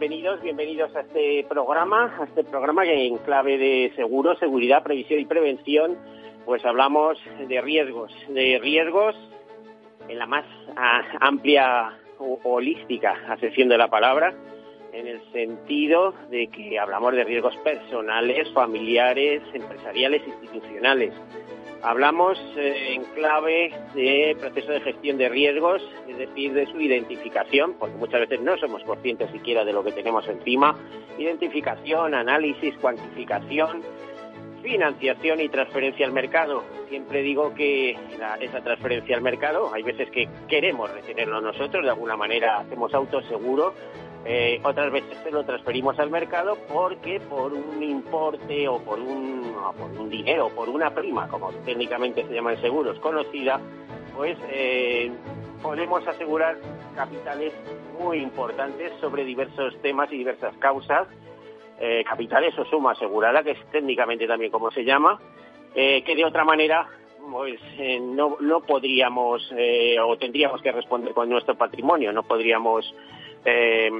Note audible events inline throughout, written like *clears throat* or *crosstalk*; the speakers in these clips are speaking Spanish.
Bienvenidos, bienvenidos a este programa, a este programa que en clave de seguro, seguridad, previsión y prevención, pues hablamos de riesgos, de riesgos en la más amplia holística acepción de la palabra, en el sentido de que hablamos de riesgos personales, familiares, empresariales, institucionales. Hablamos eh, en clave de proceso de gestión de riesgos, es decir, de su identificación, porque muchas veces no somos conscientes siquiera de lo que tenemos encima. Identificación, análisis, cuantificación, financiación y transferencia al mercado. Siempre digo que esa transferencia al mercado, hay veces que queremos retenerlo nosotros, de alguna manera hacemos autoseguro, eh, otras veces se lo transferimos al mercado porque por un importe o por un, por un dinero por una prima, como técnicamente se llama en seguros, conocida, pues eh, podemos asegurar capitales muy importantes sobre diversos temas y diversas causas. Eh, capitales o suma asegurada, que es técnicamente también como se llama, eh, que de otra manera pues eh, no, no podríamos eh, o tendríamos que responder con nuestro patrimonio, no podríamos eh,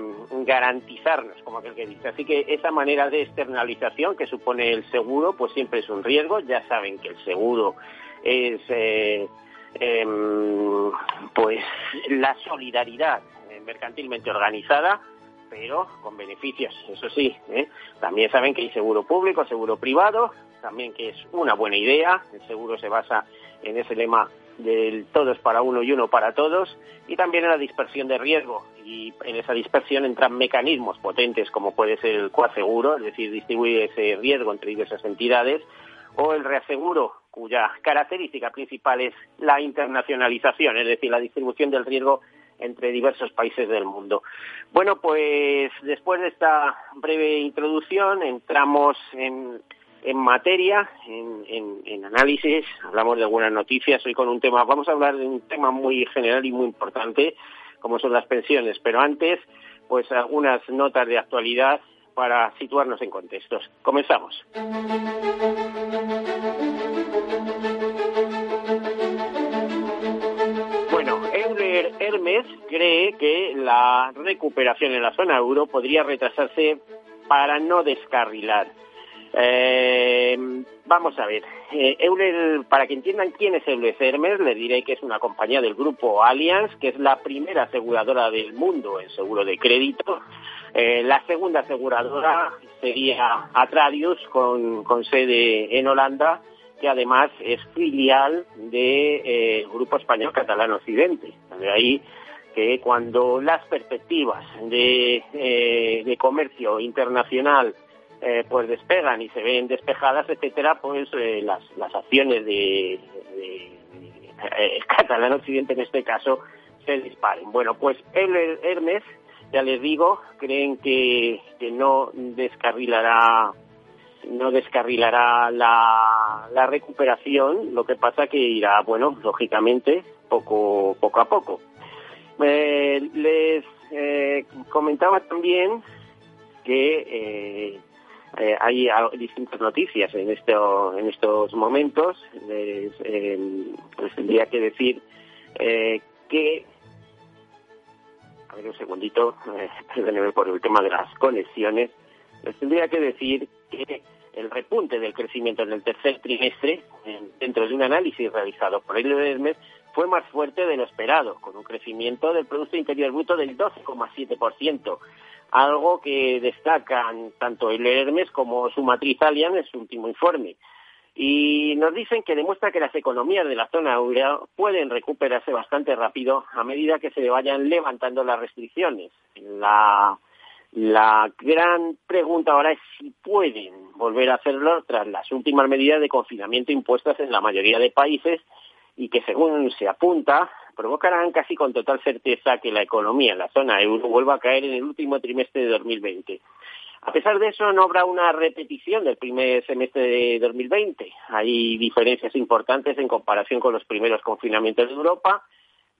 garantizarnos, como aquel que dice. Así que esa manera de externalización que supone el seguro, pues siempre es un riesgo. Ya saben que el seguro es eh, em, pues la solidaridad mercantilmente organizada pero con beneficios, eso sí. ¿eh? También saben que hay seguro público, seguro privado, también que es una buena idea. El seguro se basa en ese lema del todos para uno y uno para todos, y también en la dispersión de riesgo. Y en esa dispersión entran mecanismos potentes como puede ser el coaseguro, es decir, distribuir ese riesgo entre diversas entidades, o el reaseguro, cuya característica principal es la internacionalización, es decir, la distribución del riesgo entre diversos países del mundo. Bueno, pues después de esta breve introducción entramos en, en materia, en, en, análisis, hablamos de algunas noticias hoy con un tema, vamos a hablar de un tema muy general y muy importante, como son las pensiones, pero antes, pues algunas notas de actualidad para situarnos en contextos. Comenzamos. Bueno, Euler Hermes cree que la recuperación en la zona euro podría retrasarse para no descarrilar. Eh, vamos a ver, eh, para que entiendan quién es Euler Hermes, les diré que es una compañía del grupo Allianz, que es la primera aseguradora del mundo en seguro de crédito. Eh, la segunda aseguradora sería Atradius, con, con sede en Holanda, que además es filial del de, eh, Grupo Español Catalán Occidente. De ahí que cuando las perspectivas de, de comercio internacional eh, pues despegan y se ven despejadas, etcétera, pues eh, las, las acciones de, de, de *laughs* Catalán Occidente en este caso se disparen. Bueno, pues el Hermes, ya les digo, creen que, que no descarrilará no descarrilará la, la recuperación, lo que pasa que irá, bueno, lógicamente, poco, poco a poco. Eh, les eh, comentaba también que eh, eh, hay distintas noticias en, esto, en estos momentos. Les, les tendría que decir que a ver un segundito, *laughs* perdónenme por el tema de las conexiones, les tendría que decir que el repunte del crecimiento en el tercer trimestre, dentro de un análisis realizado por el Hermes, fue más fuerte de lo esperado, con un crecimiento del Producto Interior Bruto del 12,7%, algo que destacan tanto el Hermes como su matriz Allianz en su último informe. Y nos dicen que demuestra que las economías de la zona euro pueden recuperarse bastante rápido a medida que se vayan levantando las restricciones. La la gran pregunta ahora es si pueden volver a hacerlo tras las últimas medidas de confinamiento impuestas en la mayoría de países y que, según se apunta, provocarán casi con total certeza que la economía en la zona euro vuelva a caer en el último trimestre de 2020. A pesar de eso, no habrá una repetición del primer semestre de 2020. Hay diferencias importantes en comparación con los primeros confinamientos de Europa,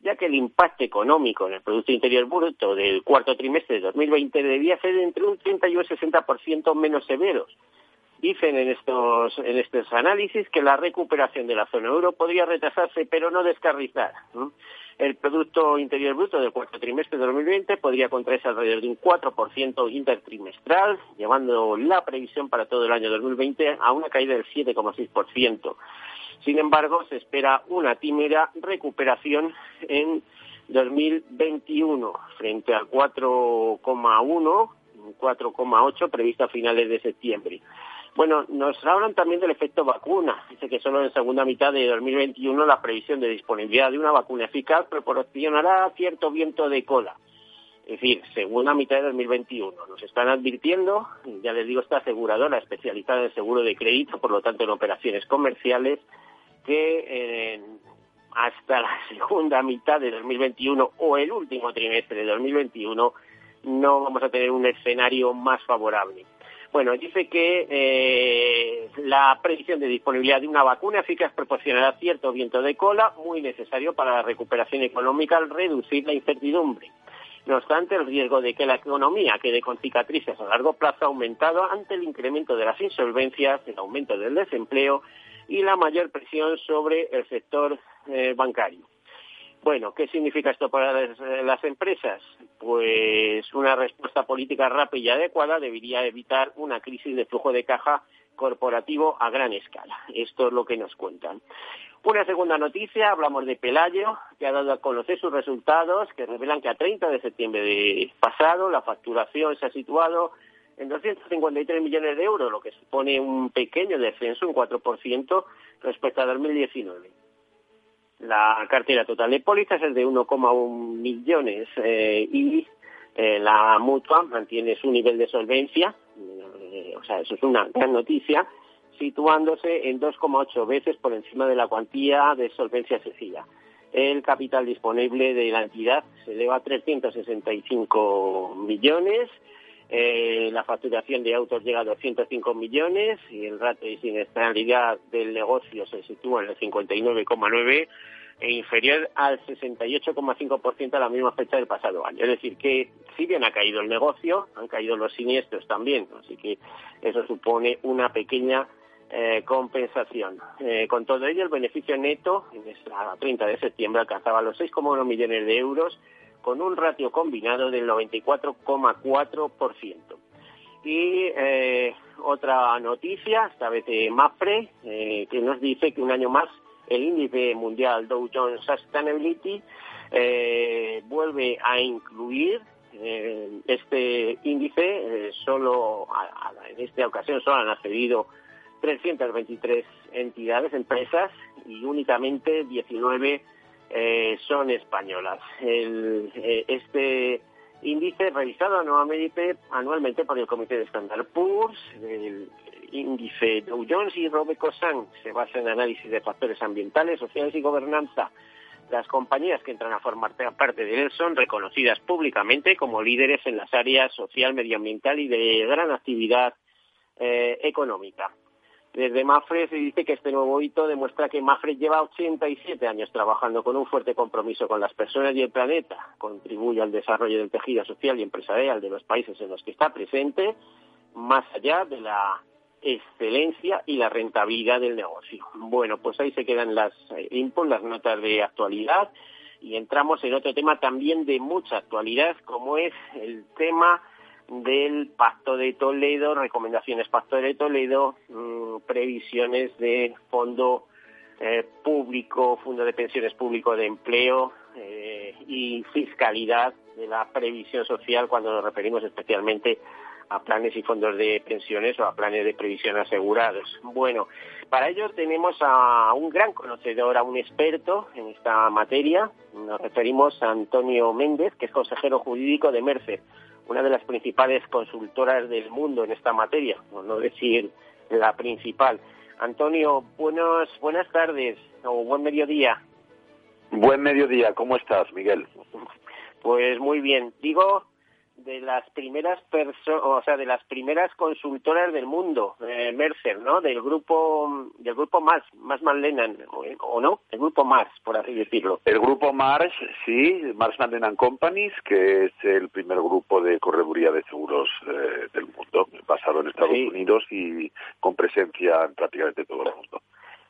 ya que el impacto económico en el Producto Interior Bruto del cuarto trimestre de 2020 debía ser entre un 30 y un 60% menos severos. Dicen en estos, en estos análisis que la recuperación de la zona euro podría retrasarse, pero no descarrizar. El Producto Interior Bruto del cuarto trimestre de 2020 podría contraerse alrededor de un 4% intertrimestral, llevando la previsión para todo el año 2020 a una caída del 7,6%. Sin embargo, se espera una tímida recuperación en 2021 frente al 4,1, 4,8 previsto a finales de septiembre. Bueno, nos hablan también del efecto vacuna. Dice que solo en segunda mitad de 2021 la previsión de disponibilidad de una vacuna eficaz proporcionará cierto viento de cola. Es decir, segunda mitad de 2021. Nos están advirtiendo, ya les digo, esta aseguradora especializada en seguro de crédito, por lo tanto en operaciones comerciales, que eh, hasta la *laughs* segunda mitad de 2021 o el último trimestre de 2021 no vamos a tener un escenario más favorable. Bueno, dice que eh, la previsión de disponibilidad de una vacuna eficaz proporcionará cierto viento de cola muy necesario para la recuperación económica al reducir la incertidumbre. No obstante, el riesgo de que la economía quede con cicatrices a largo plazo ha aumentado ante el incremento de las insolvencias, el aumento del desempleo y la mayor presión sobre el sector eh, bancario. Bueno, ¿qué significa esto para las, empresas? Pues una respuesta política rápida y adecuada debería evitar una crisis de flujo de caja corporativo a gran escala. Esto es lo que nos cuentan. Una segunda noticia, hablamos de Pelayo, que ha dado a conocer sus resultados, que revelan que a 30 de septiembre de pasado la facturación se ha situado en 253 millones de euros, lo que supone un pequeño descenso, un 4% respecto a 2019. La cartera total de pólizas es de 1,1 millones eh, y eh, la mutua mantiene su nivel de solvencia, eh, o sea, eso es una gran noticia, situándose en 2,8 veces por encima de la cuantía de solvencia sencilla. El capital disponible de la entidad se eleva a 365 millones, la facturación de autos llega a 205 millones y el ratio de siniestralidad del negocio se sitúa en el 59,9 e inferior al 68,5% a la misma fecha del pasado año. Es decir, que si bien ha caído el negocio, han caído los siniestros también, así que eso supone una pequeña eh, compensación. Eh, con todo ello, el beneficio neto en esta 30 de septiembre alcanzaba los 6,1 millones de euros con un ratio combinado del 94,4%. Y eh, otra noticia, esta vez de MAFRE, que nos dice que un año más el índice mundial Dow Jones Sustainability eh, vuelve a incluir eh, este índice, eh, solo en esta ocasión solo han accedido 323 entidades, empresas y únicamente 19 son españolas. este índice revisado anualmente, anualmente por el Comité de Standard Poor's, el, índice Dow Jones y Robecosan se basa en análisis de factores ambientales, sociales y gobernanza. Las compañías que entran a formar parte de él son reconocidas públicamente como líderes en las áreas social, medioambiental y de gran actividad eh, económica. Desde Mafre se dice que este nuevo hito demuestra que Mafre lleva 87 años trabajando con un fuerte compromiso con las personas y el planeta, contribuye al desarrollo del tejido social y empresarial de los países en los que está presente, más allá de la excelencia y la rentabilidad del negocio. Bueno, pues ahí se quedan las eh, las notas de actualidad y entramos en otro tema también de mucha actualidad, como es el tema del Pacto de Toledo, recomendaciones Pacto de Toledo, mm, previsiones de fondo eh, público, fondo de pensiones público de empleo eh, y fiscalidad de la previsión social cuando nos referimos especialmente a planes y fondos de pensiones o a planes de previsión asegurados. Bueno, para ello tenemos a un gran conocedor, a un experto en esta materia. Nos referimos a Antonio Méndez, que es consejero jurídico de Mercer, una de las principales consultoras del mundo en esta materia, por no decir la principal. Antonio, buenos, buenas tardes o buen mediodía. Buen mediodía, ¿cómo estás, Miguel? Pues muy bien. Digo de las primeras personas, o sea, de las primeras consultoras del mundo, eh, Mercer, ¿no? Del grupo, del grupo Mars, Mars Lennon, o no, el grupo Mars, por así decirlo. El grupo Mars, sí, Mars Lennon Companies, que es el primer grupo de correduría de seguros eh, del mundo, basado en Estados Unidos y con presencia en prácticamente todo el mundo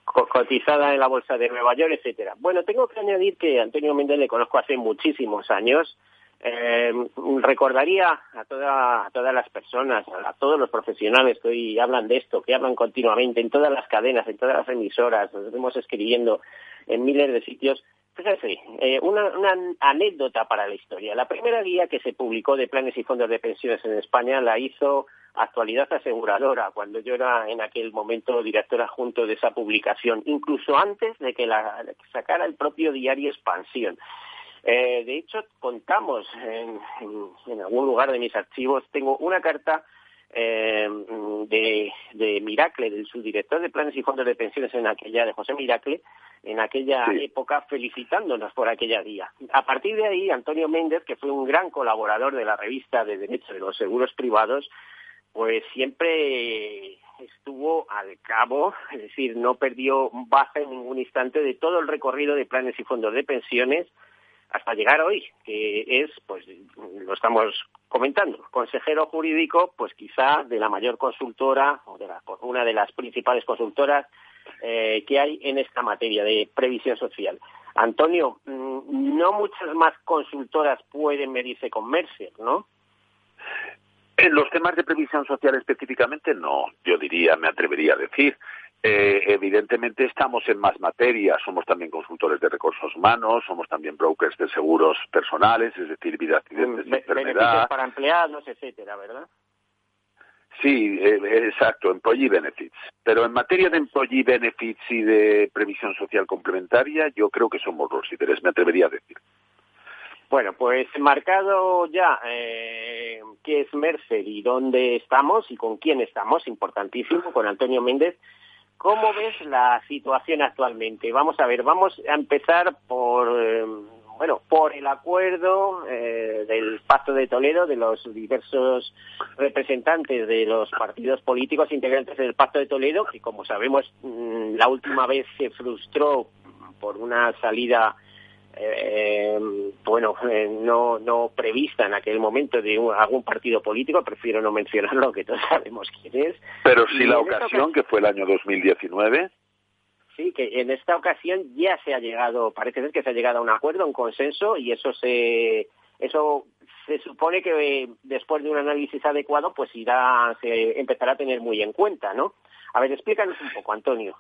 cotizada en la bolsa de Nueva York, etcétera. Bueno, tengo que añadir que Antonio Méndez le conozco hace muchísimos años eh, recordaría a, todas las personas, a, todos los profesionales que hoy hablan de esto, que hablan continuamente en todas las cadenas, en todas las emisoras, nos vemos escribiendo en miles de sitios. Fíjese, eh, una, una, anécdota para la historia. La primera guía que se publicó de planes y fondos de pensiones en España la hizo Actualidad Aseguradora, cuando yo era en aquel momento directora junto de esa publicación, incluso antes de que la sacara el propio diario Expansión. Eh, de hecho, contamos en, algún lugar de mis archivos, tengo una carta eh, de, de, Miracle, del subdirector de planes y fondos de pensiones en aquella, de José Miracle, en aquella época, felicitándonos por aquella día. A partir de ahí, Antonio Méndez, que fue un gran colaborador de la revista de Derecho de los Seguros Privados, pues siempre estuvo al cabo, es decir, no perdió baja en ningún instante de todo el recorrido de planes y fondos de pensiones, hasta llegar hoy, que es, pues lo estamos comentando, consejero jurídico, pues quizá de la mayor consultora o de la, una de las principales consultoras eh, que hay en esta materia de previsión social. Antonio, mm, no muchas más consultoras pueden medirse con Mercer, ¿no? En los temas de previsión social específicamente, no, yo diría, me atrevería a decir. Eh, evidentemente estamos en más materias, somos también consultores de recursos humanos, somos también brokers de seguros personales, es decir, vida, accidentes y enfermedad. para empleados, etcétera, ¿verdad? Sí, eh, exacto, employee benefits. Pero en materia de employee benefits y de previsión social complementaria, yo creo que somos los líderes, me atrevería a decir. Bueno, pues marcado ya eh, qué es Mercer y dónde estamos y con quién estamos, importantísimo, con Antonio Méndez, ¿Cómo ves la situación actualmente? Vamos a ver, vamos a empezar por, eh, bueno, por el acuerdo eh, del Pacto de Toledo de los diversos representantes de los partidos políticos integrantes del Pacto de Toledo, que como sabemos mm, la última vez se frustró por una salida eh, bueno, eh, no, no prevista en aquel momento de algún partido político, prefiero no mencionarlo, que todos sabemos quién es. Pero sí la ocasión, que fue el año 2019. Sí, que en esta ocasión ya se ha llegado, parece ser que se ha llegado a un acuerdo, un consenso, y eso se, eso se supone que después de un análisis adecuado, pues irá, se empezará a tener muy en cuenta, ¿no? A ver, explícanos un poco, Antonio.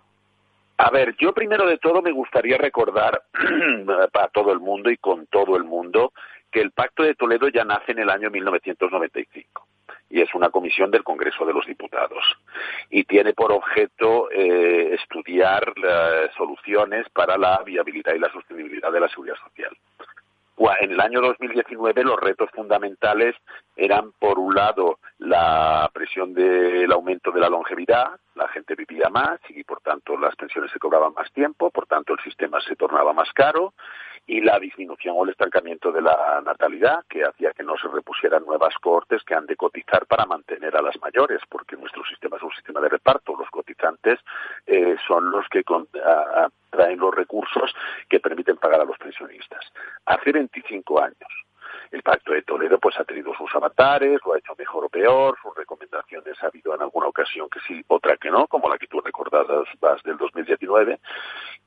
A ver, yo primero de todo me gustaría recordar *clears throat* para todo el mundo y con todo el mundo que el Pacto de Toledo ya nace en el año 1995 y es una comisión del Congreso de los Diputados y tiene por objeto eh, estudiar soluciones para la viabilidad y la sostenibilidad de la seguridad social. En el año 2019 los retos fundamentales eran, por un lado, la presión del aumento de la longevidad, la gente vivía más y, por tanto, las pensiones se cobraban más tiempo, por tanto, el sistema se tornaba más caro, y la disminución o el estancamiento de la natalidad, que hacía que no se repusieran nuevas cohortes que han de cotizar para mantener a las mayores, porque nuestro sistema es un sistema de reparto. Los cotizantes eh, son los que traen los recursos que permiten pagar a los pensionistas. Hace 25 años, el Pacto de Toledo pues ha tenido sus avatares, lo ha hecho mejor o peor, sus recomendaciones ha habido en alguna ocasión que sí, otra que no, como la que tú recordabas vas del 2019,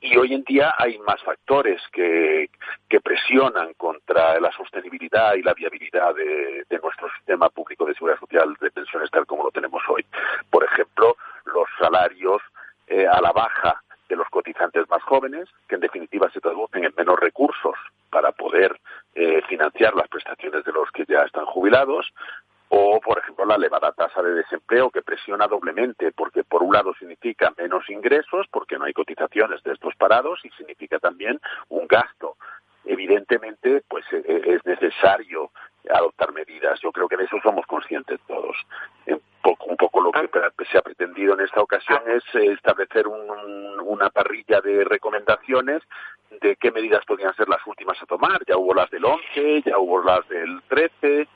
y hoy en día hay más factores que, que presionan contra la sostenibilidad y la viabilidad de, de nuestro sistema público de seguridad social de pensiones tal como lo tenemos hoy. Por ejemplo, los salarios eh, a la baja de los cotizantes más jóvenes, que en definitiva se traducen en menos recursos para poder eh, financiar las prestaciones de los que ya están jubilados, o, por ejemplo, la elevada tasa de desempleo que presiona doblemente, porque por un lado significa menos ingresos, porque no hay cotizaciones de estos parados, y significa también un gasto. Evidentemente, pues e, e, es necesario adoptar medidas. Yo creo que de eso somos conscientes todos. Un poco, un poco lo que se ha pretendido en esta ocasión es establecer una parrilla de recomendaciones de qué medidas podrían ser las últimas a tomar. Ya hubo las del 11, ya hubo las del 13.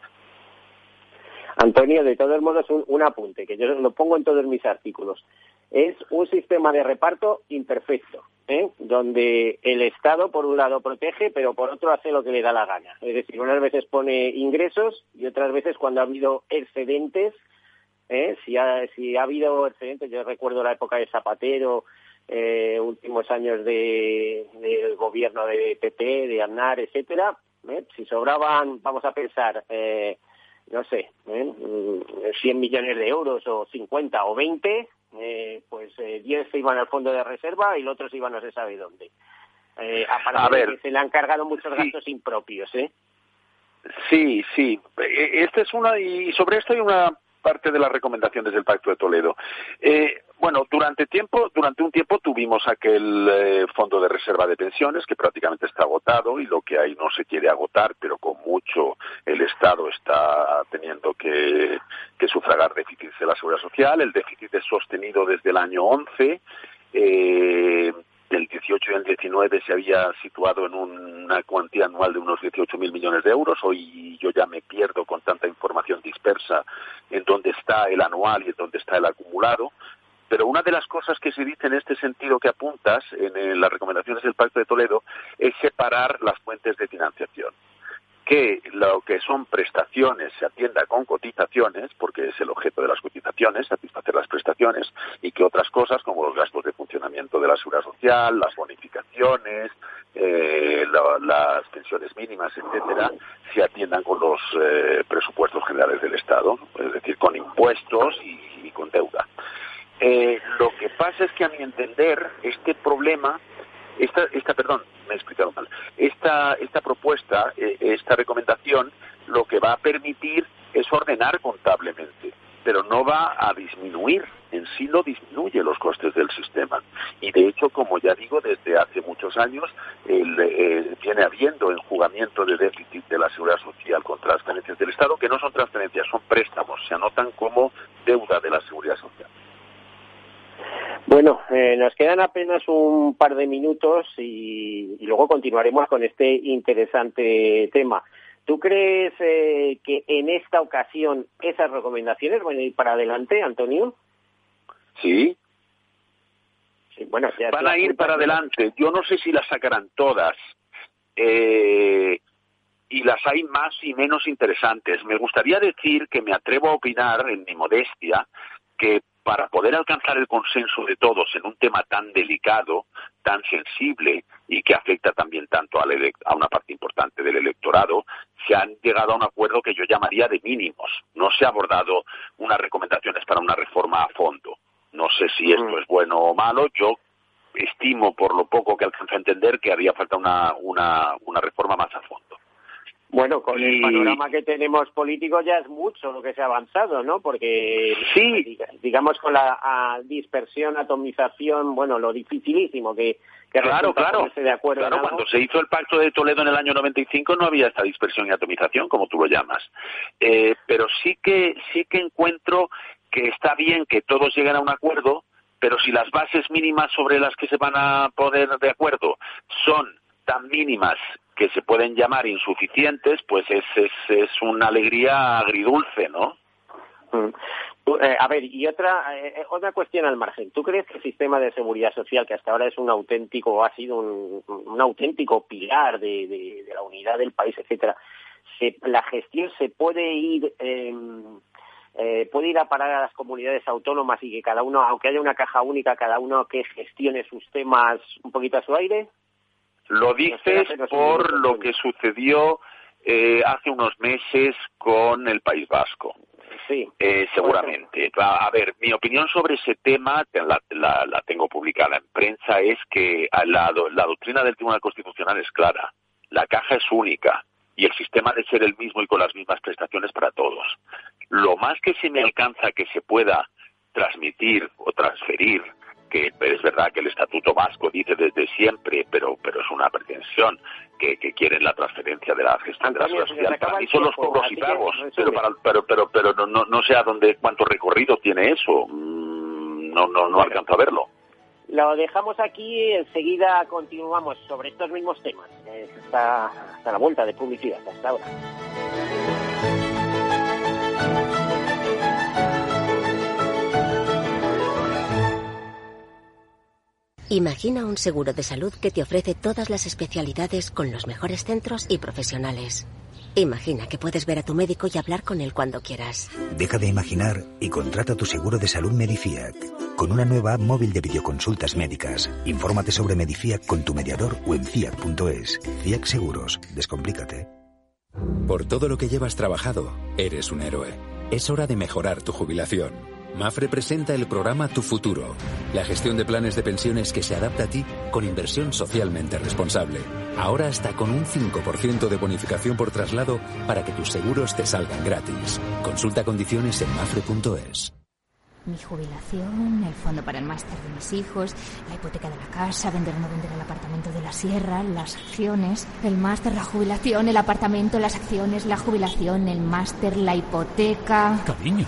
Antonio, de todos modos, un, un apunte, que yo lo pongo en todos mis artículos. Es un sistema de reparto imperfecto, ¿eh? donde el Estado, por un lado, protege, pero por otro hace lo que le da la gana. Es decir, unas veces pone ingresos y otras veces, cuando ha habido excedentes, ¿eh? si, ha, si ha habido excedentes, yo recuerdo la época de Zapatero, eh, últimos años de, del gobierno de PP, de Aznar, etcétera, ¿eh? si sobraban, vamos a pensar, eh, no sé, ¿eh? 100 millones de euros o 50 o 20, eh, pues eh, 10 se iban al fondo de reserva y los otros iban no se sabe dónde. Eh, a ver, se le han cargado muchos gastos impropios, ¿eh? Sí, sí. E, esta es una y sobre esto hay una parte de las recomendaciones del Pacto de Toledo. Eh, bueno, durante tiempo, durante un tiempo tuvimos aquel eh, fondo de reserva de pensiones que prácticamente está agotado y lo que hay no se quiere agotar, pero con mucho el Estado está teniendo que, que sufragar déficits de la seguridad social. El déficit es sostenido desde el año 11. Eh, del 18 y el 19 se había situado en una cuantía anual de unos 18.000 millones de euros. Hoy yo ya me pierdo con tanta información dispersa en dónde está el anual y en dónde está el acumulado. Pero una de las cosas que se dice en este sentido que apuntas en las recomendaciones del Pacto de Toledo es separar las fuentes de financiación que lo que son prestaciones se atienda con cotizaciones, porque es el objeto de las cotizaciones, satisfacer las prestaciones, y que otras cosas como los gastos de funcionamiento de la seguridad social, las bonificaciones, eh, las pensiones mínimas, etcétera, se atiendan con los eh, presupuestos generales del Estado, es decir, con impuestos y, con deuda. Eh, lo que pasa es que a mi entender este problema esta, esta perdón, me he explicado mal. Esta, esta propuesta, eh, esta recomendación, lo que va a permitir es ordenar contablemente, pero no va a disminuir, en sí no disminuye los costes del sistema. Y de hecho, como ya digo, desde hace muchos años viene habiendo enjugamiento de déficit de la seguridad social con transferencias del Estado, que no son transferencias, son préstamos, se anotan como deuda de la seguridad social. Bueno, eh, nos quedan apenas un par de minutos y, luego continuaremos con este interesante tema. ¿Tú crees eh, que en esta ocasión esas recomendaciones van a ir para adelante, Antonio? Sí. bueno, van a ir para adelante. Yo no sé si las sacarán todas. Eh, y las hay más y menos interesantes. Me gustaría decir que me atrevo a opinar, en mi modestia, que para poder alcanzar el consenso de todos en un tema tan delicado, tan sensible y que afecta también tanto a una parte importante del electorado, se han llegado a un acuerdo que yo llamaría de mínimos. No se ha abordado unas recomendaciones para una reforma a fondo. No sé si esto mm. es bueno o malo. Yo estimo, por lo poco que alcanzo a entender, que haría falta una, una reforma más a fondo. Bueno, con el panorama que tenemos político ya es mucho lo que se ha avanzado, ¿no? Porque, sí. digamos, con la dispersión, atomización, bueno, lo dificilísimo que, que claro, claro, de acuerdo claro, cuando se hizo el Pacto de Toledo en el año 95 no había esta dispersión y atomización, como tú lo llamas. Eh, pero sí que, sí que encuentro que está bien que todos lleguen a un acuerdo, pero si las bases mínimas sobre las que se van a poner de acuerdo son tan mínimas que se pueden llamar insuficientes, pues es, es, es una alegría agridulce, ¿no? Mm. Eh, a ver, y otra, eh, otra cuestión al margen. ¿Tú crees que el sistema de seguridad social, que hasta ahora es un auténtico, ha sido un, un auténtico pilar de, de, la unidad del país, etcétera, se, la gestión se puede ir em, eh, puede ir a parar a las comunidades autónomas y que cada uno, aunque haya una caja única, cada uno que gestione sus temas un poquito a su aire? Lo dices por lo que sucedió eh, hace unos meses con el País Vasco. Sí. Eh, seguramente. A, ver, mi opinión sobre ese tema, la, la, tengo publicada en prensa, es que la, la doctrina del Tribunal Constitucional es clara. La caja es única y el sistema debe ser el mismo y con las mismas prestaciones para todos. Lo más que se me alcanza que se pueda transmitir o transferir que es verdad que el Estatuto Vasco dice desde siempre, pero, pero es una pretensión, que, quieren la transferencia de la gestión de la sociedad social. y son los cobros y pagos, pero, pero, pero, pero no, no, sé a dónde, cuánto recorrido tiene eso. Mm, no, no, no alcanzo a verlo. Lo dejamos aquí, enseguida continuamos sobre estos mismos temas. Hasta, hasta la vuelta de publicidad, hasta ahora. Imagina un seguro de salud que te ofrece todas las especialidades con los mejores centros y profesionales. Imagina que puedes ver a tu médico y hablar con él cuando quieras. Deja de imaginar y contrata tu seguro de salud Medifiac. Con una nueva app móvil de videoconsultas médicas. Infórmate sobre Medifiac con tu mediador o en fiac.es. Fiac Seguros. Descomplícate. Por todo lo que llevas trabajado, eres un héroe. Es hora de mejorar tu jubilación. Mafre presenta el programa Tu Futuro, la gestión de planes de pensiones que se adapta a ti con inversión socialmente responsable. Ahora hasta con un 5% de bonificación por traslado para que tus seguros te salgan gratis. Consulta condiciones en mafre.es. Mi jubilación, el fondo para el máster de mis hijos, la hipoteca de la casa, vender o no vender el apartamento de la sierra, las acciones, el máster, la jubilación, el apartamento, las acciones, la jubilación, el máster, la hipoteca. Cariño,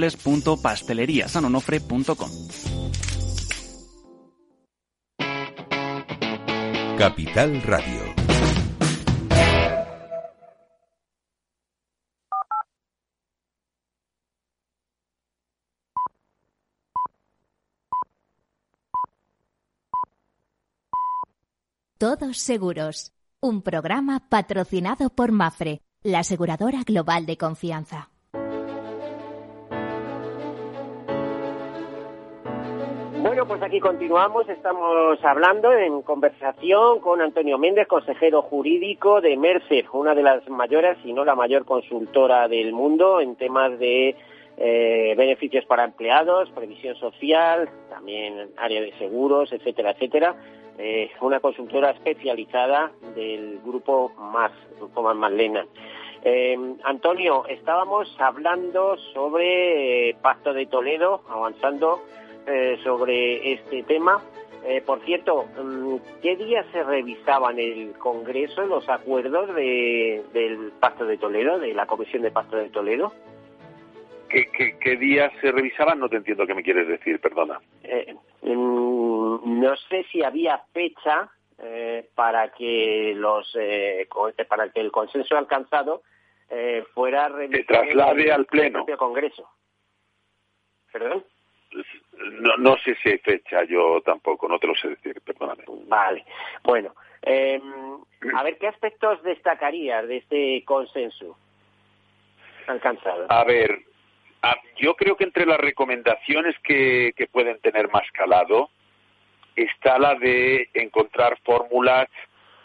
www.pasteleriasanonofre.com. Capital Radio. Todos seguros. Un programa patrocinado por Mafre la aseguradora global de confianza. Bueno, pues aquí continuamos. Estamos hablando en conversación con Antonio Méndez, consejero jurídico de Mercer, una de las mayores, si no la mayor consultora del mundo en temas de eh, beneficios para empleados, previsión social, también área de seguros, etcétera, etcétera. Eh, una consultora especializada del grupo MAS, grupo MAS Marlena. Eh, Antonio, estábamos hablando sobre Pacto de Toledo, avanzando sobre este tema. por cierto, mm, ¿qué días se revisaban en el Congreso los acuerdos del Pacto de Toledo, de la Comisión de Pacto de Toledo? ¿Qué, días se revisaban? No te entiendo qué me quieres decir, perdona. Eh, mm, no sé si había fecha eh, para que los eh, para que el consenso alcanzado fuera revisado. Se traslade al pleno. Congreso. ¿Perdón? No, no sé si hay fecha, yo tampoco, no te lo sé decir, perdóname. Vale, bueno. Em, a ver, ¿qué aspectos destacarías de este consenso alcanzado? A ver, yo creo que entre las recomendaciones que, pueden tener más calado está la de encontrar fórmulas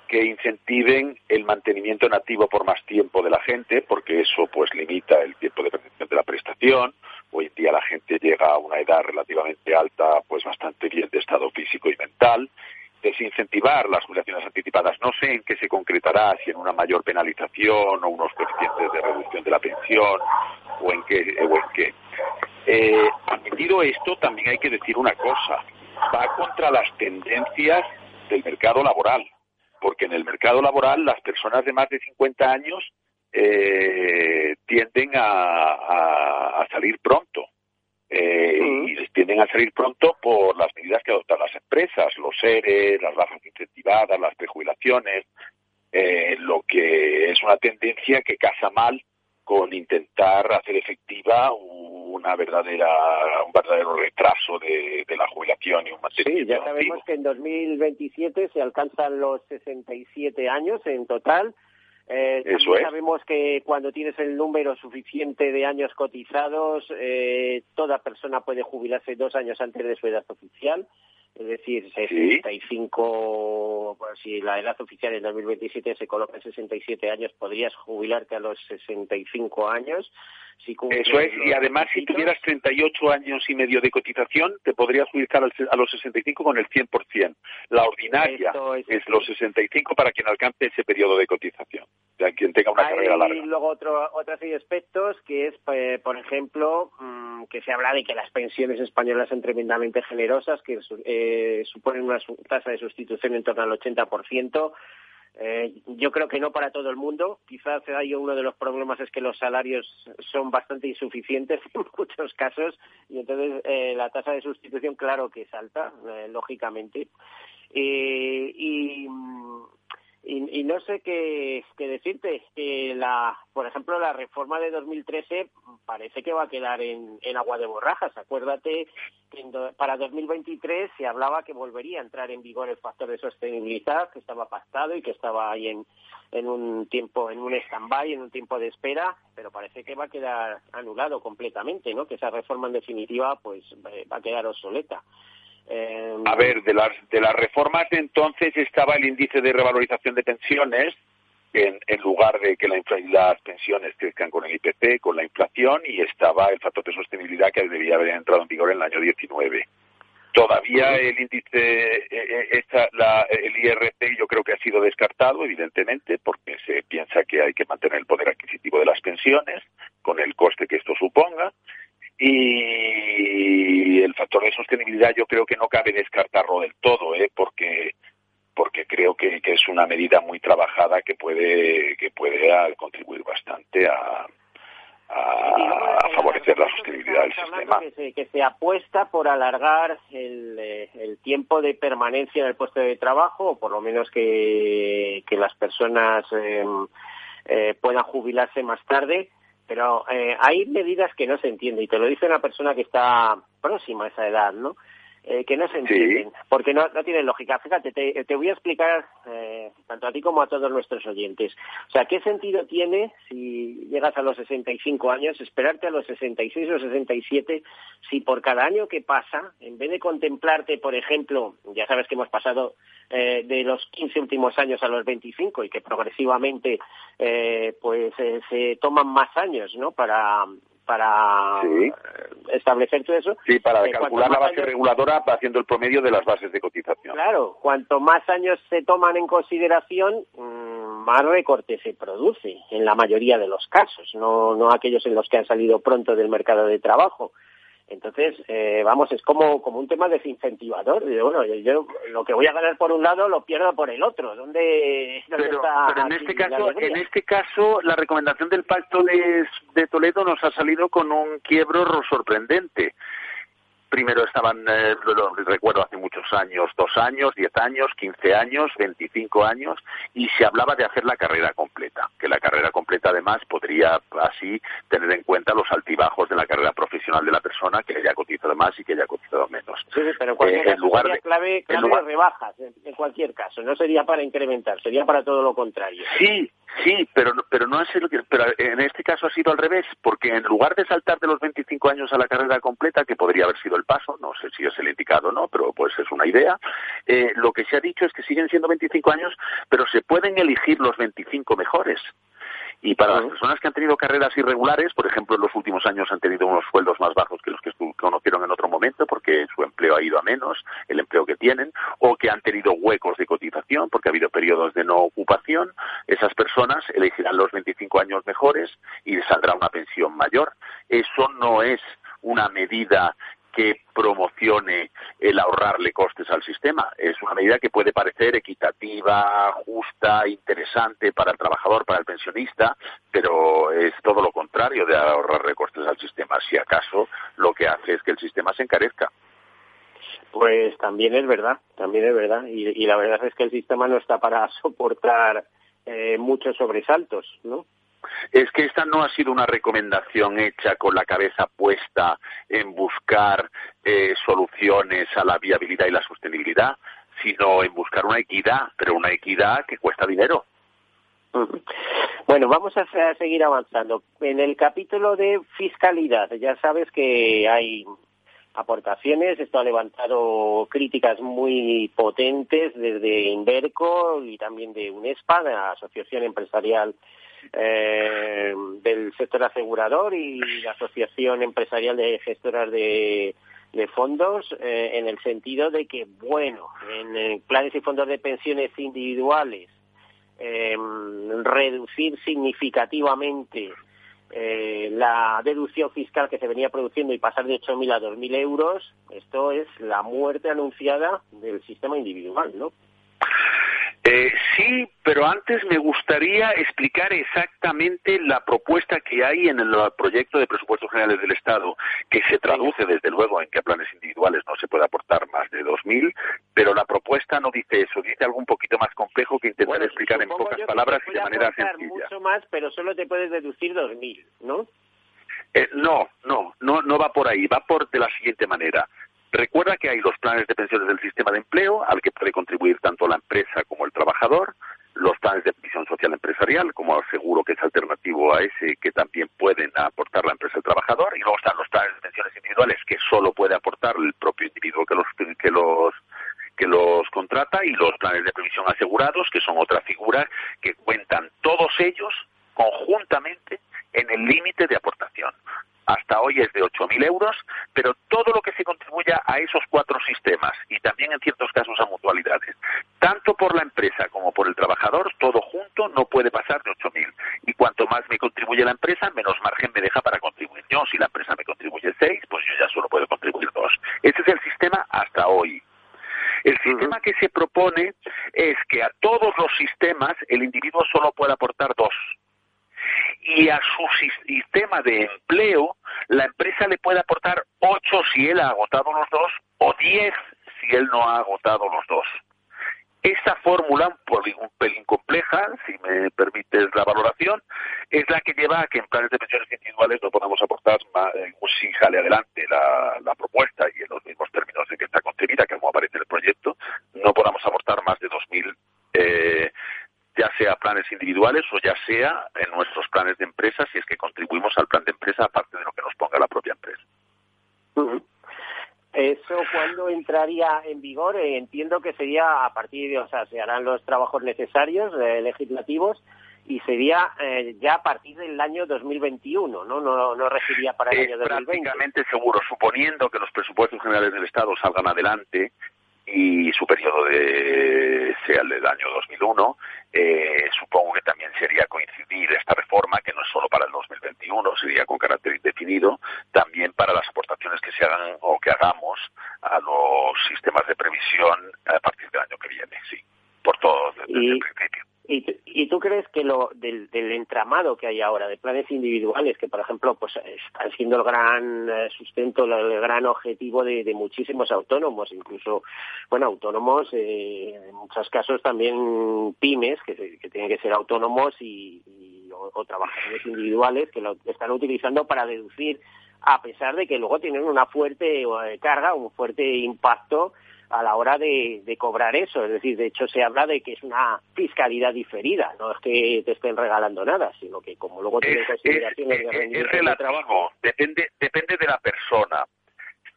que incentiven el mantenimiento nativo por más tiempo de la gente, porque eso pues limita el tiempo de percepción de la prestación. Hoy en día la gente llega a una edad relativamente alta, pues bastante bien de estado físico y mental. Desincentivar las jubilaciones anticipadas. No sé en qué se concretará, si en una mayor penalización o unos coeficientes de reducción de la pensión o en qué. O en qué. Eh, admitido esto, también hay que decir una cosa. Va contra las tendencias del mercado laboral, porque en el mercado laboral las personas de más de 50 años eh, tienden a, salir pronto. Eh, y tienden a salir pronto por las medidas que adoptan las empresas, los ERE, las bajas incentivadas, las prejubilaciones, eh, lo que es una tendencia que casa mal con intentar hacer efectiva una verdadera un verdadero retraso de, la jubilación y un. Sí, ya sabemos que en 2027 se alcanzan los 67 años en total. Eh, Eso es. Sabemos que cuando tienes el número suficiente de años cotizados, eh, toda persona puede jubilarse dos años antes de su edad oficial es decir, 65, pues, si la edad oficial en 2027 se coloca en 67 años, podrías jubilarte a los 65 años. Eso es, y además si tuvieras 38 años y medio de cotización, te podrías jubilar a los 65 con el 100%. La ordinaria es, los 65 para quien alcance ese periodo de cotización, de quien tenga una carrera larga. Y luego otro, otra serie de aspectos, que es, pues, por ejemplo, mm, que se habla de que las pensiones españolas son tremendamente generosas, que eh, suponen una tasa de sustitución en torno al 80%. Eh, yo creo que no para todo el mundo. Quizás hay uno de los problemas es que los salarios son bastante insuficientes *laughs* en muchos casos y entonces eh, la tasa de sustitución, claro que salta, eh, lógicamente. y y, no sé qué, decirte. que la, por ejemplo, la reforma de 2013 parece que va a quedar en, agua de borrajas. Acuérdate que para 2023 se hablaba que volvería a entrar en vigor el factor de sostenibilidad, que estaba pactado y que estaba ahí en, en un tiempo, en un stand-by, en un tiempo de espera, pero parece que va a quedar anulado completamente, ¿no? Que esa reforma en definitiva, pues, eh, va a quedar obsoleta. A ver, de las, de las reformas de entonces estaba el índice de revalorización de pensiones, en, en lugar de que la las pensiones crezcan con el IPC, con la inflación, y estaba el factor de sostenibilidad que debía haber entrado en vigor en el año 19. Todavía el índice, eh, eh, esta, la, el IRC yo creo que ha sido descartado, evidentemente, porque se piensa que hay que mantener el poder adquisitivo de las pensiones, con el coste que esto suponga. Y el factor de sostenibilidad yo creo que no cabe descartarlo del todo, ¿eh? porque porque creo que, es una medida muy trabajada que puede que puede contribuir bastante a, a, favorecer la sostenibilidad del sistema. Que se, que se apuesta por alargar el, eh, el, tiempo de permanencia en el puesto de trabajo, o por lo menos que, que las personas em, eh, puedan jubilarse más tarde pero eh, hay medidas que no se entienden, y te lo dice una persona que está próxima a esa edad, ¿no? Eh, que no se entienden, porque no, no tienen lógica. Fíjate, te, te voy a explicar, eh, tanto a ti como a todos nuestros oyentes. O sea, ¿qué sentido tiene si llegas a los 65 años, esperarte a los 66 o 67, si por cada año que pasa, en vez de contemplarte, por ejemplo, ya sabes que hemos pasado eh, de los 15 últimos años a los 25 y que progresivamente eh, pues eh, se toman más años, ¿no? Para para establecer todo eso. Sí, para calcular la base reguladora haciendo el promedio de las bases de cotización. Claro, cuanto más años se toman en consideración, mm, más recorte se produce en la mayoría de los casos, no, no aquellos en los que han salido pronto del mercado de trabajo. Entonces, eh, vamos, es como, como un tema desincentivador. bueno, yo lo que voy a ganar por un lado lo pierdo por el otro. ¿Dónde, pero, en este caso, en este caso, la recomendación del Pacto de, de Toledo nos ha salido con un quiebro sorprendente primero estaban, eh, lo recuerdo hace muchos años, dos años, diez años, quince años, veinticinco años, y se hablaba de hacer la carrera completa, que la carrera completa además podría así tener en cuenta los altibajos de la carrera profesional de la persona que haya cotizado más y que haya cotizado menos. Sí, pero en cualquier eh, lugar de, clave, clave rebajas, en, cualquier caso, no sería para incrementar, sería para todo lo contrario. Sí, Sí, pero pero no ha sido, pero en este caso ha sido al revés, porque en lugar de saltar de los 25 años a la carrera completa, que podría haber sido el paso, no sé si es el indicado o no, pero pues es una idea, eh, lo que se ha dicho es que siguen siendo 25 años, pero se pueden elegir los 25 mejores. Y para las personas que han tenido carreras irregulares, por ejemplo, en los últimos años han tenido unos sueldos más bajos que los que conocieron en otro momento porque su empleo ha ido a menos, el empleo que tienen, o que han tenido huecos de cotización porque ha habido periodos de no ocupación, esas personas elegirán los 25 años mejores y les saldrá una pensión mayor. Eso no es una medida que promocione el ahorrarle costes al sistema. Es una medida que puede parecer equitativa, justa, interesante para el trabajador, para el pensionista, pero es todo lo contrario de ahorrarle costes al sistema. Si acaso lo que hace es que el sistema se encarezca. Pues también es verdad, también es verdad. Y, la verdad es que el sistema no está para *laughs* soportar eh, muchos sobresaltos, ¿no? Es que esta no ha sido una recomendación hecha con la cabeza puesta en buscar eh, soluciones a la viabilidad y la sostenibilidad, sino en buscar una equidad, pero una equidad que cuesta dinero. Bueno, vamos a seguir avanzando. En el capítulo de fiscalidad, ya sabes que hay aportaciones. Esto ha levantado críticas muy potentes desde Inverco y también de UNESPA, la Asociación Empresarial eh, del sector asegurador y la Asociación Empresarial de Gestoras de, Fondos, eh, en el sentido de que, bueno, en, planes y fondos de pensiones individuales, eh, reducir significativamente eh, la deducción fiscal que se venía produciendo y pasar de 8.000 a 2.000 euros, esto es la muerte anunciada del sistema individual, ¿no? Eh, sí, pero antes me gustaría explicar exactamente la propuesta que hay en el proyecto de presupuestos generales del Estado, que se traduce desde luego en que a planes individuales no se puede aportar más de 2.000, pero la propuesta no dice eso, dice algo un poquito más complejo que intentar explicar en pocas palabras y de manera sencilla. mucho más, pero solo te puedes deducir 2.000, ¿no? Eh, no, no, no, no va por ahí, va por de la siguiente manera. Recuerda que hay los planes de pensiones del sistema de empleo, al que puede contribuir tanto la empresa como el trabajador, los planes de previsión social empresarial, como seguro que es alternativo a ese que también pueden aportar la empresa el trabajador, y luego están los planes de pensiones individuales que solo puede aportar el propio individuo que los que los que los contrata y los planes de previsión asegurados, que son otra figura que cuentan todos ellos conjuntamente en el límite de aportación hasta hoy es de 8.000 euros, pero todo lo que se contribuya a esos cuatro sistemas y también en ciertos casos a mutualidades, tanto por la empresa como por el trabajador, todo junto no puede pasar de 8.000. Y cuanto más me contribuye la empresa, menos margen me deja para contribuir yo. Si la empresa me contribuye 6, pues yo ya solo puedo contribuir 2. Ese es el sistema hasta hoy. El sistema que se propone es que a todos los sistemas el individuo solo puede aportar dos y a su sistema de empleo la empresa le puede aportar 8 si él ha agotado los dos o 10 si él no ha agotado los dos. Esta fórmula, un pelín compleja, si me permites la valoración, es la que lleva a que en planes de pensiones individuales no podamos aportar más, eh, si sale adelante la, propuesta y en los mismos términos en que está concebida, que como aparece en el proyecto, no podamos aportar más de 2.000 eh, ya sea planes individuales o ya sea en nuestros planes de empresa, si es que contribuimos al plan de empresa aparte de lo que ponga la propia empresa. ¿Eso cuándo entraría en vigor? Eh, entiendo que sería a partir de, o sea, se harán los trabajos necesarios eh, legislativos y sería eh, ya a partir del año 2021, ¿no? No, no regiría para el año 2020. Prácticamente seguro, suponiendo que los presupuestos generales del Estado salgan adelante y su periodo de, sea el del año 2001, eh, supongo que también sería coincidir esta reforma, que no es solo para el 2021, sería con carácter indefinido, también para las aportaciones que se hagan o que hagamos a los sistemas de previsión a partir del año que viene, sí, por todo desde el principio. ¿Y, tú crees que lo del, entramado que hay ahora de planes individuales, que por ejemplo pues están siendo el gran eh, sustento, el gran objetivo de, muchísimos autónomos, incluso, bueno, autónomos, eh, en muchos casos también pymes, que, tienen que ser autónomos y, o, trabajadores individuales que lo están utilizando para deducir, a pesar de que luego tienen una fuerte eh, carga, un fuerte impacto a la hora de, cobrar eso. Es decir, de hecho se habla de que es una fiscalidad diferida, no es que te estén regalando nada, sino que como luego tienen consideraciones de rendimiento de trabajo. Depende, depende de la persona.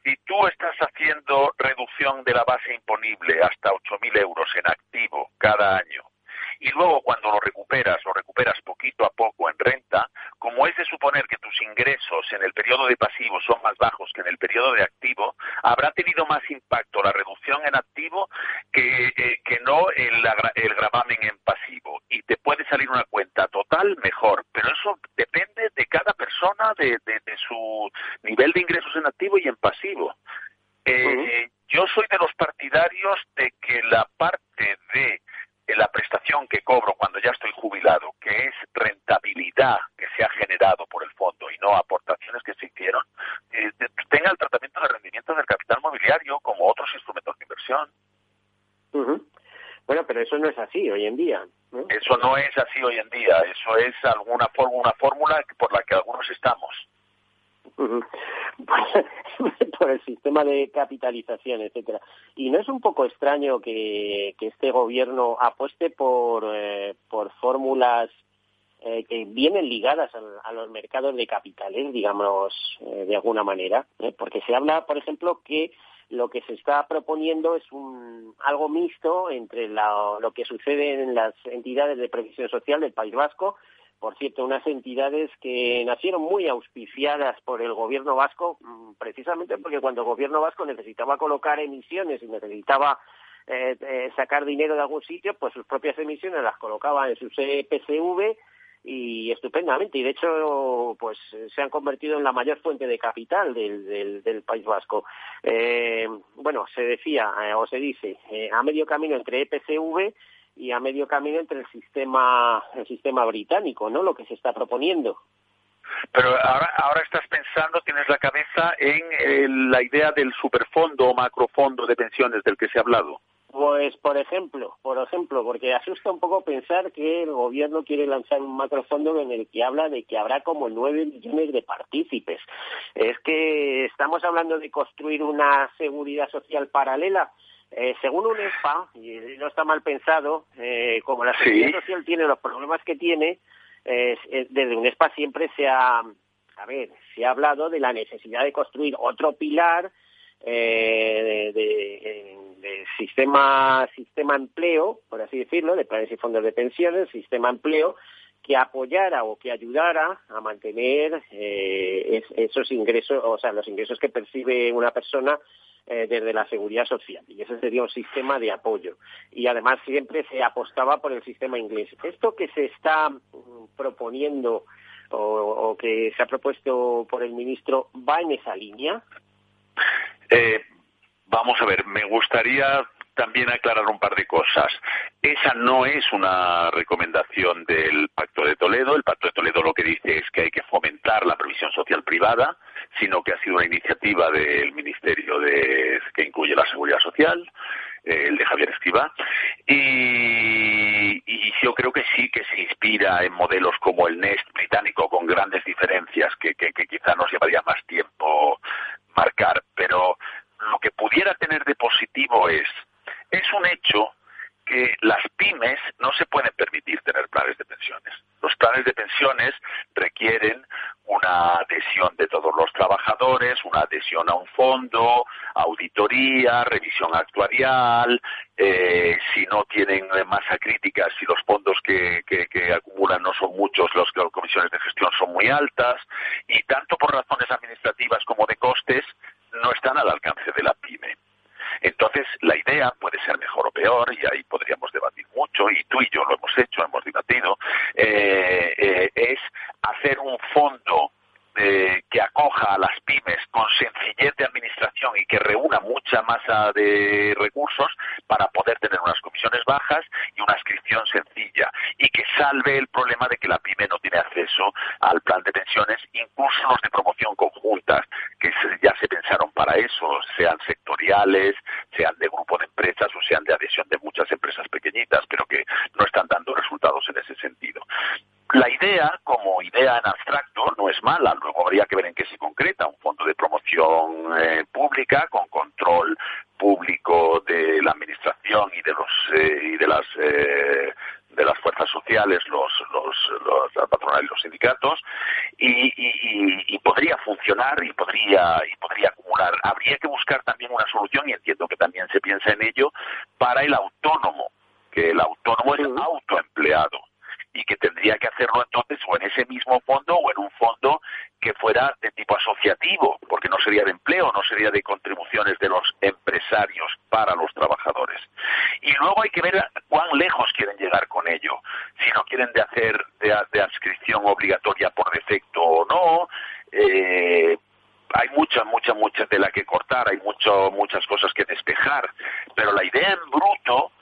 Si tú estás haciendo reducción de la base imponible hasta 8.000 euros en activo cada año y luego cuando lo recuperas, lo recuperas poquito a poco en renta, como es de suponer que tus ingresos en el periodo de pasivo son más bajos que en el periodo de activo, habrá tenido más impacto la reducción en activo que, eh, que no el, el gravamen en pasivo. Y te puede salir una cuenta total mejor, pero eso depende de cada persona, de, de, su nivel de ingresos en activo y en pasivo. Eh, yo soy de los partidarios de que la parte de la prestación que cobro cuando ya estoy jubilado, que es rentabilidad que se ha generado por el fondo y no aportaciones que se hicieron, eh, tenga el tratamiento de rendimiento del capital mobiliario como otros instrumentos de inversión. Bueno, pero eso no es así hoy en día. Eso no es así hoy en día. Eso es alguna una fórmula por la que algunos estamos. *laughs* por el sistema de capitalización, etcétera. Y no es un poco extraño que, este gobierno apueste por, eh, por fórmulas eh, que vienen ligadas a, los mercados de capitales, digamos, eh, de alguna manera, porque se habla, por ejemplo, que lo que se está proponiendo es un algo mixto entre lo que sucede en las entidades de previsión social del País Vasco por cierto, unas entidades que nacieron muy auspiciadas por el gobierno vasco, mm, precisamente porque cuando el gobierno vasco necesitaba colocar emisiones y necesitaba eh, eh, sacar dinero de algún sitio, pues sus propias emisiones las colocaba en su CPCV y estupendamente. Y de hecho, pues se han convertido en la mayor fuente de capital del, del, País Vasco. Eh, bueno, se decía o se dice a medio camino entre EPCV y a medio camino entre el sistema el sistema británico, ¿no? Lo que se está proponiendo. Pero ahora, ahora estás pensando, tienes la cabeza en la idea del superfondo o macrofondo de pensiones del que se ha hablado. Pues, por ejemplo, por ejemplo, porque asusta un poco pensar que el gobierno quiere lanzar un macrofondo en el que habla de que habrá como nueve millones de partícipes. Es que estamos hablando de construir una seguridad social paralela eh, según UNESPA, y no está mal pensado, eh, como la seguridad social tiene los problemas que tiene, eh, desde UNESPA siempre se ha, a ver, se ha hablado de la necesidad de construir otro pilar de, de, sistema, sistema empleo, por así decirlo, de planes y fondos de pensiones, sistema empleo, que apoyara o que ayudara a mantener esos ingresos, o sea, los ingresos que percibe una persona eh, desde la seguridad social y ese sería un sistema de apoyo y además siempre se apostaba por el sistema inglés. Esto que se está mm, proponiendo o, que se ha propuesto por el ministro va en esa línea. Eh, vamos a ver, me gustaría también aclarar un par de cosas. Esa no es una recomendación del Pacto de Toledo. El Pacto de Toledo lo que dice es que hay que fomentar la previsión social privada, sino que ha sido una iniciativa del Ministerio de, que incluye la Seguridad Social, eh, el de Javier Escriba, y, yo creo que sí que se inspira en modelos como el NEST británico con grandes diferencias que, que quizá nos llevaría más tiempo marcar, pero lo que pudiera tener de positivo es es un hecho que las pymes no se pueden permitir tener planes de pensiones. Los planes de pensiones requieren una adhesión de todos los trabajadores, una adhesión a un fondo, auditoría, revisión actuarial, eh, si no tienen masa crítica, si los fondos que, que, acumulan no son muchos, las comisiones de gestión son muy altas, y tanto por razones administrativas como de costes, no están al alcance de la pyme. Entonces, la idea puede ser mejor o peor, y ahí podríamos debatir mucho, y tú y yo lo hemos hecho, hemos debatido, eh, eh, es hacer un fondo eh, que acoja a las pymes con sencillez de administración y que reúna mucha masa de recursos para poder tener unas comisiones bajas y una inscripción sencilla y que salve el problema de que la pyme no tiene acceso al plan de pensiones, incluso los de promoción conjuntas, que ya se pensaron para eso, sean sectoriales, sean de grupo de empresas o sean de adhesión de muchas empresas pequeñitas, pero que no están dando resultados en ese sentido. La idea, como idea en abstracto, no es mala. Luego habría que ver en qué se concreta. Un fondo de promoción eh, pública con control público de la administración y de los eh, y de las eh, de las fuerzas sociales, los, los, los patronales y los sindicatos, y, y, podría funcionar y podría, y podría acumular. Habría que buscar también una solución, y entiendo que también se piensa en ello, para el autónomo, que el autónomo es autoempleado y que tendría que hacerlo entonces o en ese mismo fondo o en un fondo que fuera de tipo asociativo, porque no sería de empleo, no sería de contribuciones de los empresarios para los trabajadores. Y luego hay que ver cuán lejos quieren llegar con ello, si no quieren de hacer de, de adscripción obligatoria por defecto o no. Eh, hay mucha, mucha, mucha tela que cortar, hay mucho, muchas cosas que despejar, pero la idea en bruto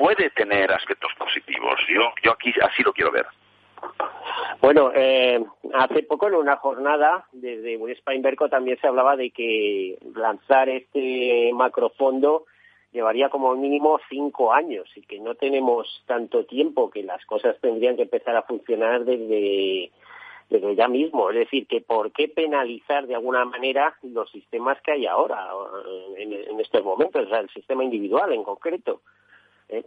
puede tener aspectos positivos. Yo, yo aquí así lo quiero ver. Bueno, eh, hace poco en una jornada desde Municipal Inverco también se hablaba de que lanzar este macrofondo llevaría como mínimo cinco años y que no tenemos tanto tiempo, que las cosas tendrían que empezar a funcionar desde, desde ya mismo. Es decir, que por qué penalizar de alguna manera los sistemas que hay ahora, en, en estos momentos, o sea, el sistema individual en concreto. ¿Eh?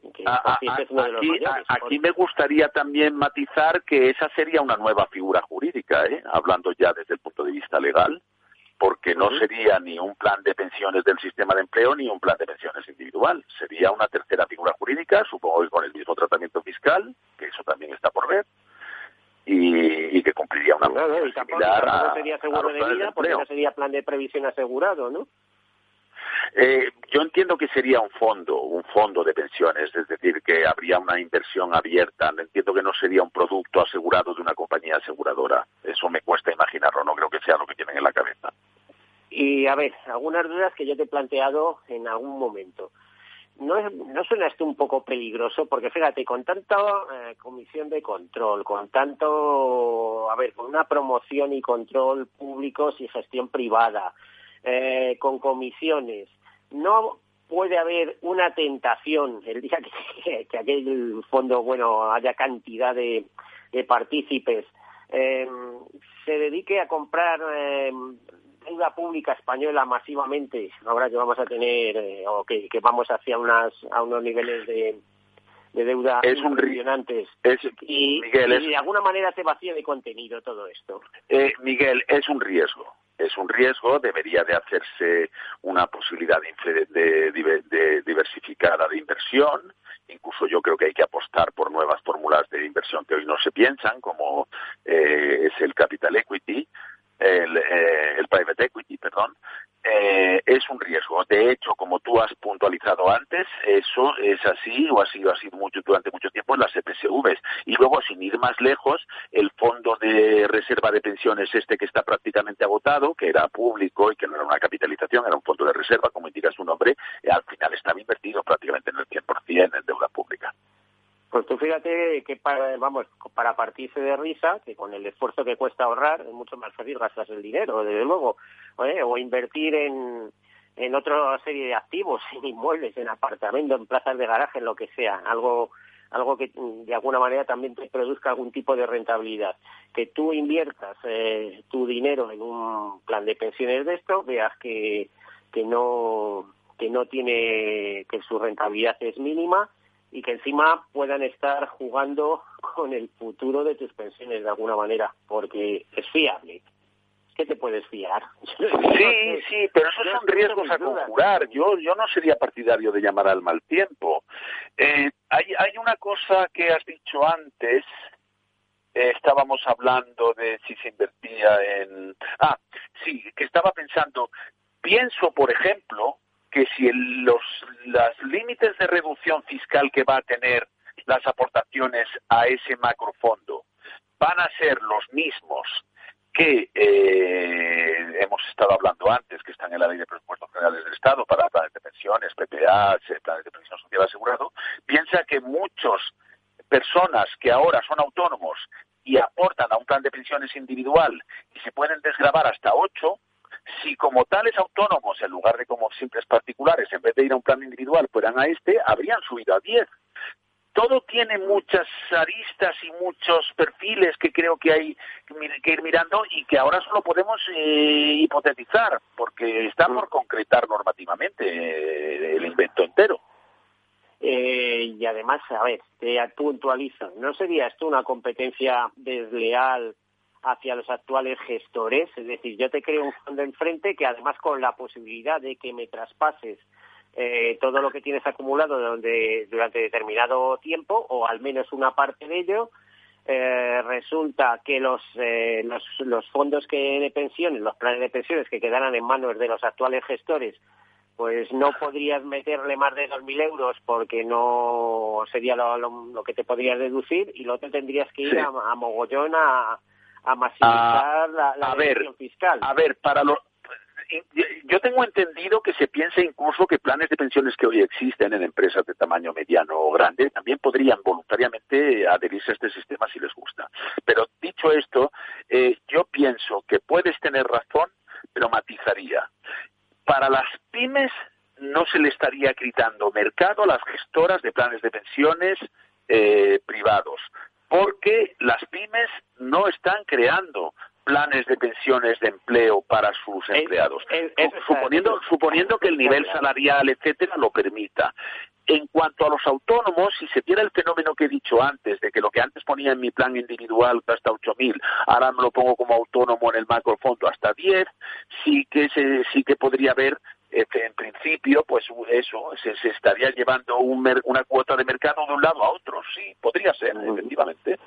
aquí, me gustaría también matizar que esa sería una nueva figura jurídica, ¿eh? hablando ya desde el punto de vista legal, porque no sería ni un plan de pensiones del sistema de empleo ni un plan de pensiones individual. Sería una tercera figura jurídica, supongo que con el mismo tratamiento fiscal, que eso también está por ver, y, que cumpliría una no, no, y tampoco, sería seguro de vida, porque no sería plan de previsión asegurado, ¿no? Eh, yo entiendo que sería un fondo, un fondo de pensiones, es decir, que habría una inversión abierta. Entiendo que no sería un producto asegurado de una compañía aseguradora. Eso me cuesta imaginarlo, no creo que sea lo que tienen en la cabeza. Y a ver, algunas dudas que yo te he planteado en algún momento. ¿No, ¿No suena esto un poco peligroso? Porque fíjate, con tanta eh, comisión de control, con tanto, a ver, con una promoción y control públicos y gestión privada, eh, con comisiones. No puede haber una tentación el día que, *laughs* que aquel fondo, bueno, haya cantidad de, de partícipes, eh, se dedique a comprar eh, deuda pública española masivamente, ahora que vamos a tener, eh, o que, que, vamos hacia unas, a unos niveles de, de deuda es impresionantes. y, Miguel, y de alguna manera se vacía de contenido todo esto. Eh, Miguel, es un riesgo es un riesgo, debería de hacerse una posibilidad de, diversificada de inversión. Incluso yo creo que hay que apostar por nuevas fórmulas de inversión que hoy no se piensan, como eh, es el capital equity, el, eh, el private equity, perdón, eh, es un riesgo. De hecho, como tú has puntualizado antes, eso es así o ha sido así mucho, durante mucho tiempo en las EPSVs. Y luego, sin ir más lejos, el fondo de reserva de pensiones, este que está prácticamente agotado, que era público y que no era una capitalización, era un fondo de reserva, como indica su nombre, al final estaba invertido prácticamente en el 100% en deuda pública. Pues tú fíjate que para, vamos, para partirse de risa, que con el esfuerzo que cuesta ahorrar es mucho más fácil gastar el dinero, desde luego, o invertir en, en otra serie de activos, *laughs* en inmuebles, en apartamentos, en plazas de garaje, en lo que sea, algo algo que mm, de alguna manera también te produzca algún tipo de rentabilidad. Que tú inviertas eh, tu dinero en un plan de pensiones de esto, veas que, que no que no tiene que su rentabilidad es mínima y que encima puedan estar jugando con el futuro de tus pensiones de alguna manera, porque es fiable. ¿Qué te puedes fiar? *laughs* Sí, sí, pero esos son riesgos a conjurar. Yo, yo no sería partidario de llamar al mal tiempo. Eh, hay, hay una cosa que has dicho antes, eh, estábamos hablando de si se invertía en... Ah, sí, que estaba pensando, pienso, por ejemplo, que si los las límites de reducción fiscal que va a tener las aportaciones a ese macrofondo van a ser los mismos que eh, hemos estado hablando antes, que están en la ley de presupuestos generales del Estado para planes de pensiones, PPA, planes de pensión social asegurado, piensa que muchas personas que ahora son autónomos y aportan a un plan de pensiones individual y se pueden desgravar hasta ocho, si como tales autónomos, en lugar de como simples particulares, en vez de ir a un plan individual, fueran a este, habrían subido a 10. Todo tiene muchas aristas y muchos perfiles que creo que hay que ir mirando y que ahora solo podemos eh, hipotetizar, porque está por concretar normativamente eh, el invento entero. Eh, y además, a ver, te puntualizo, ¿no sería esto una competencia desleal hacia los actuales gestores, es decir, yo te creo un fondo enfrente que además con la posibilidad de que me traspases eh, todo lo que tienes acumulado donde, durante determinado tiempo, o al menos una parte de ello, eh, resulta que los, eh, los, los fondos que de pensiones, los planes de pensiones que quedaran en manos de los actuales gestores, pues no podrías meterle más de 2.000 euros porque no sería lo, lo, que te podrías deducir y lo otro tendrías que ir a, a mogollón a, a maximizar la, la fiscal. A ver, para los yo tengo entendido que se piensa incluso que planes de pensiones que hoy existen en empresas de tamaño mediano o grande también podrían voluntariamente adherirse a este sistema si les gusta. Pero dicho esto, eh, yo pienso que puedes tener razón, pero matizaría. Para las pymes no se le estaría gritando mercado a las gestoras de planes de pensiones eh, privados porque las pymes no están creando planes de pensiones de empleo para sus empleados, suponiendo, suponiendo que el nivel salarial, etcétera, lo permita. En cuanto a los autónomos, si se diera el fenómeno que he dicho antes, de que lo que antes ponía en mi plan individual hasta 8.000, ahora me lo pongo como autónomo en el macrofondo hasta 10, sí que, se, sí que podría haber este, en principio, pues eso, se, estaría llevando una cuota de mercado de un lado a otro. Sí, podría ser, efectivamente.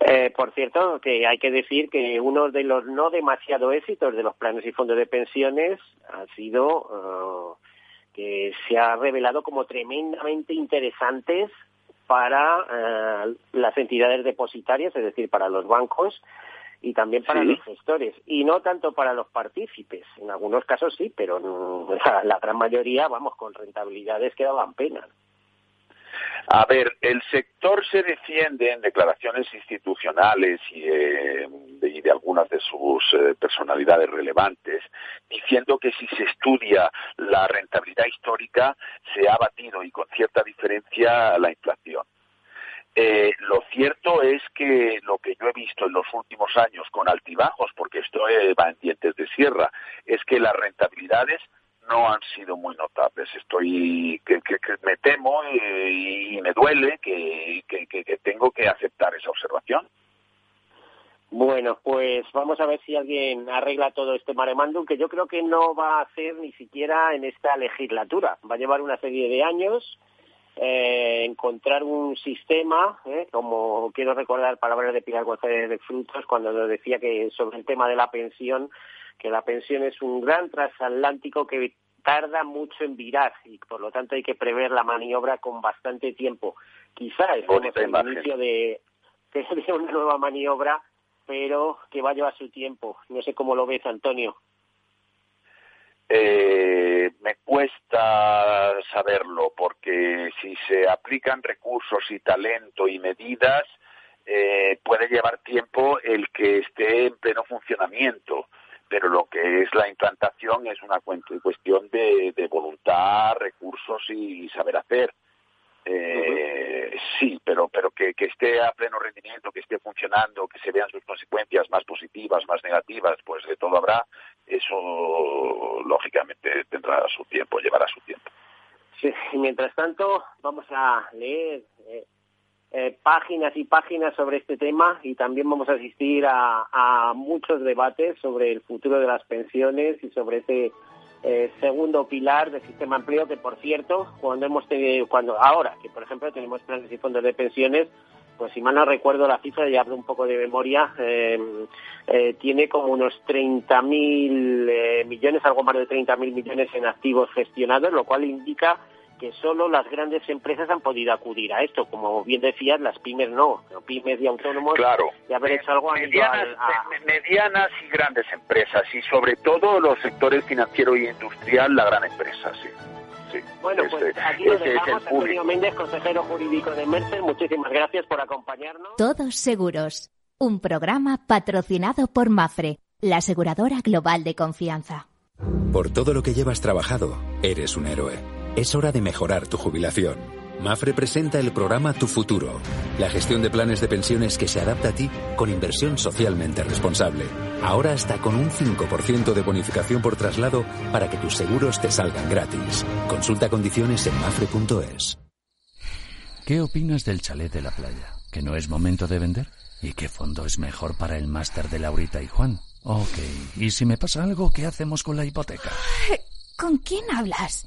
Eh, por cierto, que hay que decir que uno de los no demasiado éxitos de los planes y fondos de pensiones ha sido eh, que se ha revelado como tremendamente interesantes para eh, las entidades depositarias, es decir, para los bancos, y también para los gestores y no tanto para los partícipes. En algunos casos sí, pero *laughs* la, gran mayoría, vamos, con rentabilidades que daban pena. A ver, el sector se defiende en declaraciones institucionales y, eh, de, de, algunas de sus eh, personalidades relevantes, diciendo que si se estudia la rentabilidad histórica, se ha batido y con cierta diferencia la inflación. Eh, lo cierto es que lo que yo he visto en los últimos años con altibajos, porque esto va en dientes de sierra, es que las rentabilidades no han sido muy notables. Estoy que, me temo y, me duele que, que, tengo que aceptar esa observación. Bueno, pues vamos a ver si alguien arregla todo este maremandum, que yo creo que no va a hacer ni siquiera en esta legislatura. Va a llevar una serie de años eh, encontrar un sistema, eh, como quiero recordar palabras de Pilar González de Frutos cuando nos decía que sobre el tema de la pensión, que la pensión es un gran transatlántico que tarda mucho en virar y por lo tanto hay que prever la maniobra con bastante tiempo. Quizá es el inicio de, de *laughs* una nueva maniobra, pero que va a llevar su tiempo. No sé cómo lo ves, Antonio. Eh, me cuesta saberlo porque si se aplican recursos y talento y medidas, eh, puede llevar tiempo el que esté en pleno funcionamiento. Pero lo que es la implantación es una cuestión de, de voluntad, recursos y saber hacer. Eh, sí, pero, pero que, que, esté a pleno rendimiento, que esté funcionando, que se vean sus consecuencias más positivas, más negativas, pues de todo habrá. Eso, lógicamente, tendrá su tiempo, llevará su tiempo. Sí, mientras tanto, vamos a leer eh, eh, páginas y páginas sobre este tema y también vamos a asistir a, a muchos debates sobre el futuro de las pensiones y sobre ese eh, segundo pilar del sistema de empleo que, por cierto, cuando hemos tenido, cuando ahora que, por ejemplo, tenemos planes y fondos de pensiones, pues si mal no recuerdo la cifra, ya hablo un poco de memoria, eh, eh, tiene como unos 30.000 eh, millones, algo más de 30.000 millones en activos gestionados, lo cual indica que solo las grandes empresas han podido acudir a esto. Como bien decías, las pymes no, Pero pymes y autónomos Claro. y haber hecho algo medianas, a- me- medianas y grandes empresas y sobre todo los sectores financiero y industrial, la gran empresa, sí. sí. Bueno, pues Ese- aquí lo ese es el dejamos. Antonio. Méndez, consejero jurídico de Mercer, muchísimas gracias por acompañarnos. Todos seguros. Un programa patrocinado por Mafre, la aseguradora global de confianza. Por todo lo que llevas trabajado, eres un héroe. Es hora de mejorar tu jubilación. Mafre presenta el programa Tu Futuro, la gestión de planes de pensiones que se adapta a ti con inversión socialmente responsable. Ahora hasta con un 5% de bonificación por traslado para que tus seguros te salgan gratis. Consulta condiciones en mafre.es. ¿Qué opinas del chalet de la playa? ¿Que no es momento de vender? ¿Y qué fondo es mejor para el máster de Laurita y Juan? Ok, ¿y si me pasa algo, qué hacemos con la hipoteca? ¿Con quién hablas?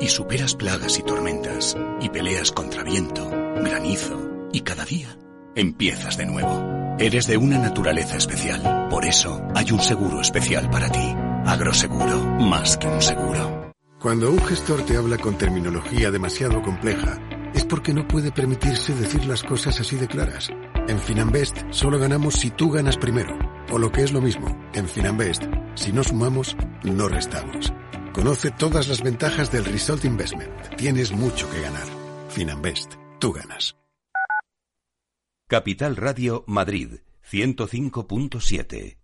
y superas plagas y tormentas y peleas contra viento, granizo y cada día empiezas de nuevo. Eres de una naturaleza especial, por eso hay un seguro especial para ti. Agroseguro, más que un seguro. Cuando un gestor te habla con terminología demasiado compleja, es porque no puede permitirse decir las cosas así de claras. En Finanbest solo ganamos si tú ganas primero. O lo que es lo mismo, en Finanbest, si no sumamos, no restamos. Conoce todas las ventajas del Result Investment. Tienes mucho que ganar. Finanbest, tú ganas. Capital Radio Madrid 105.7.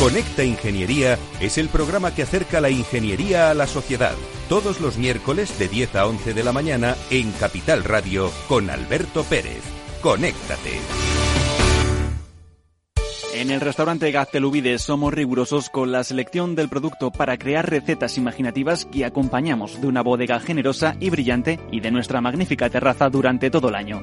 Conecta Ingeniería es el programa que acerca la ingeniería a la sociedad. Todos los miércoles de 10 a 11 de la mañana en Capital Radio con Alberto Pérez. Conéctate. En el restaurante Gaztelubides somos rigurosos con la selección del producto para crear recetas imaginativas que acompañamos de una bodega generosa y brillante y de nuestra magnífica terraza durante todo el año.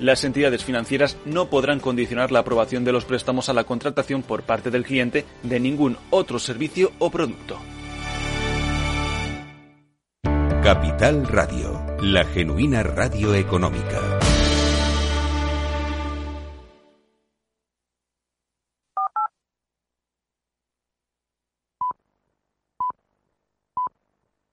Las entidades financieras no podrán condicionar la aprobación de los préstamos a la contratación por parte del cliente de ningún otro servicio o producto. Capital Radio, la genuina radio económica.